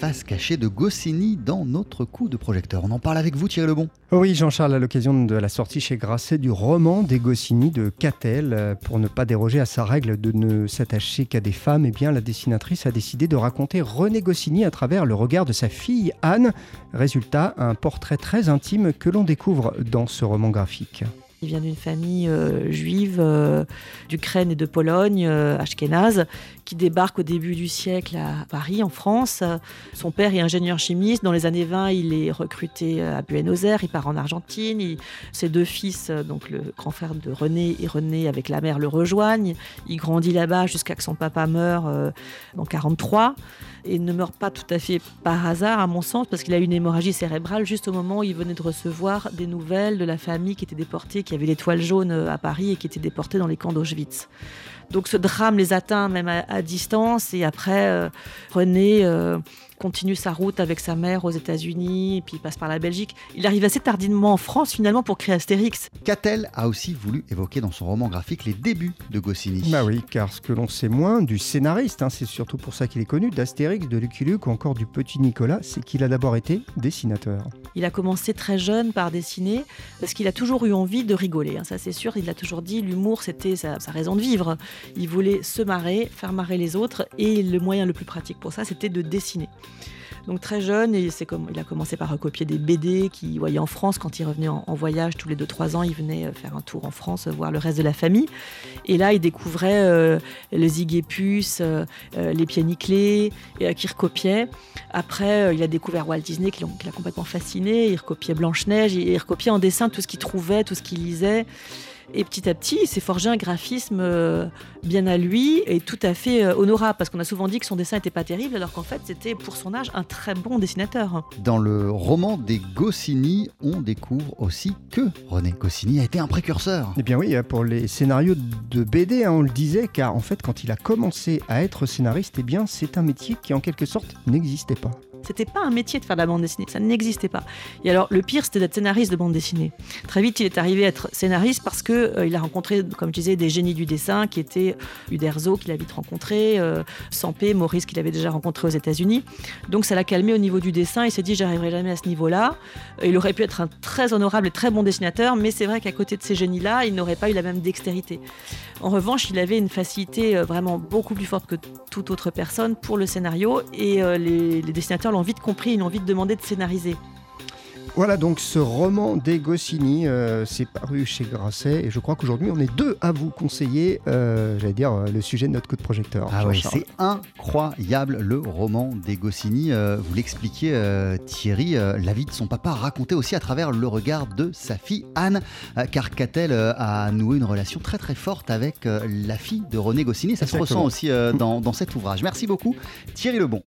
face cachée de Goscinny dans notre coup de projecteur. On en parle avec vous Thierry Lebon. Oui, Jean-Charles, à l'occasion de la sortie chez Grasset du roman des Goscinny de Catel, euh, pour ne pas déroger à sa règle de ne s'attacher qu'à des femmes, eh bien, la dessinatrice a décidé de raconter René Goscinny à travers le regard de sa fille Anne. Résultat, un portrait très intime que l'on découvre dans ce roman graphique. Il vient d'une famille euh, juive euh, d'Ukraine et de Pologne, euh, ashkénaze, qui débarque au début du siècle à Paris, en France. Son père est ingénieur chimiste. Dans les années 20, il est recruté à Buenos Aires. Il part en Argentine. ses deux fils, donc le grand frère de René et René avec la mère, le rejoignent. Il grandit là-bas jusqu'à que son papa meure en 43 et ne meurt pas tout à fait par hasard, à mon sens, parce qu'il a une hémorragie cérébrale juste au moment où il venait de recevoir des nouvelles de la famille qui était déportée, qui avait l'étoile jaune euh, à Paris et qui était déportée dans les camps d'Auschwitz. Donc ce drame les atteint même à, distance et après euh, René euh, continue sa route avec sa mère aux États-Unis et puis il passe par la Belgique. Il arrive assez tardivement en France finalement pour créer Astérix. Catel a aussi voulu évoquer dans son roman graphique les débuts de Goscinny. Bah oui, car ce que l'on sait moins du scénariste, hein, c'est surtout pour ça qu'il est connu, d'Astérix, de Lucky Luke ou encore du petit Nicolas, c'est qu'il a d'abord été dessinateur. Il a commencé très jeune par dessiner parce qu'il a toujours eu envie de rigoler. Hein, ça c'est sûr, il a toujours dit l'humour c'était sa raison de vivre. Il voulait se marrer, faire marrer les autres, et le moyen le plus pratique pour ça, c'était de dessiner. Donc très jeune, et c'est comme, il a commencé par recopier des BD qu'il voyait en France quand il revenait en, voyage tous les 2-3 ans. Il venait euh, faire un tour en France, euh, voir le reste de la famille. Et là, il découvrait euh, le Zigépus, les pieds nickelés, qu'il recopiait. Après, il a découvert Walt Disney, qui l'a complètement fasciné. Il recopiait Blanche-Neige, il recopiait en dessin tout ce qu'il trouvait, tout ce qu'il lisait. Et petit à petit, il s'est forgé un graphisme euh, bien à lui et tout à fait euh, honorable, parce qu'on a souvent dit que son dessin n'était pas terrible, alors qu'en fait, c'était pour son âge un très bon dessinateur. Dans le roman des Goscinny, on découvre aussi que René Goscinny a été un précurseur. Eh bien oui, pour les scénarios de BD, hein, on le disait, car en fait, quand il a commencé à être scénariste, eh bien, c'est un métier qui en quelque sorte n'existait pas. C'était pas un métier de faire de la bande dessinée, ça n'existait pas. Et alors le pire, c'était d'être scénariste de bande dessinée. Très vite, il est arrivé à être scénariste parce que euh, il a rencontré, comme je disais, des génies du dessin qui étaient Uderzo qu'il a vite rencontré, euh, Sampé, Maurice qu'il avait déjà rencontré aux États-Unis. Donc ça l'a calmé au niveau du dessin. Il s'est dit j'arriverai jamais à ce niveau-là. Euh, il aurait pu être un très honorable et très bon dessinateur, mais c'est vrai qu'à côté de ces génies-là, il n'aurait pas eu la même dextérité. En revanche, il avait une facilité vraiment beaucoup plus forte que toute autre personne pour le scénario et les dessinateurs l'ont vite compris, ils l'ont vite demandé de scénariser. Voilà donc ce roman des Goscinny, euh, c'est paru chez Grasset et je crois qu'aujourd'hui on est deux à vous conseiller, euh, j'allais dire, euh, le sujet de notre coup de projecteur. Ah oui, c'est incroyable le roman des Goscinny. vous l'expliquiez Thierry, la vie de son papa racontée aussi à travers le regard de sa fille Anne, car Catel a noué une relation très très forte avec la fille de René Goscinny. Ça se ressent aussi dans, dans cet ouvrage. Merci beaucoup Thierry Lebon.